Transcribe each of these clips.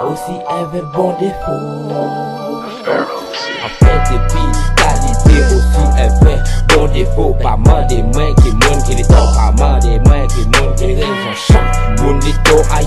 Aussi avait bon défaut. Fait, des qualité aussi avait bon défaut. Pas mal des mains qui montent, qui les tombent. Pas mal des mains qui montent, qui les raisons. Chaque mon lito aïe,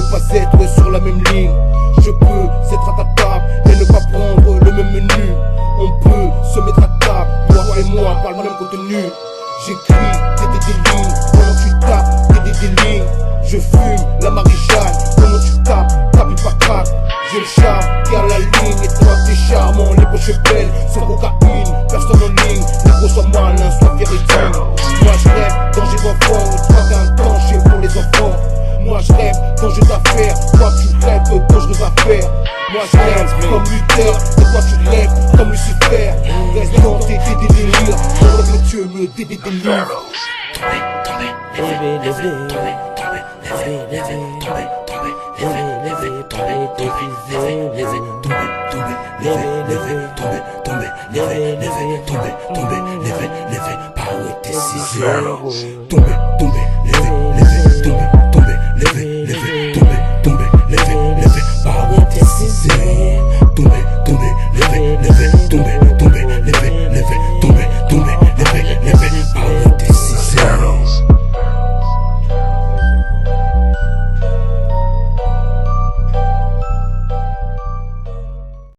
ne pas être sur la même ligne. Je peux être à ta table et ne pas prendre le même menu. On peut se mettre à table, toi et moi par le même contenu. J'écris des, pendant que tu tapes des, lignes. Je fume la maréchale, que tu tapes, tape et pas craque. J'ai le charme qui a la ligne, et toi t'es charmant, les poches belles, sans cocaïne, personne en ligne. Les gros soient malins, soient fiers et je rêve danger d'affaires, toi tu rêves dangereux affaires. Moi je rêve comme Luther, et toi tu rêves comme Lucifer. Reste dans tes tes- tes délires, pendant que Dieu me dé- dé- délivre. Levé, levé, levé, levé, levé, levé, par les déguisés. Levé, levé, levé, levé, levé, par les décisions. Tombé,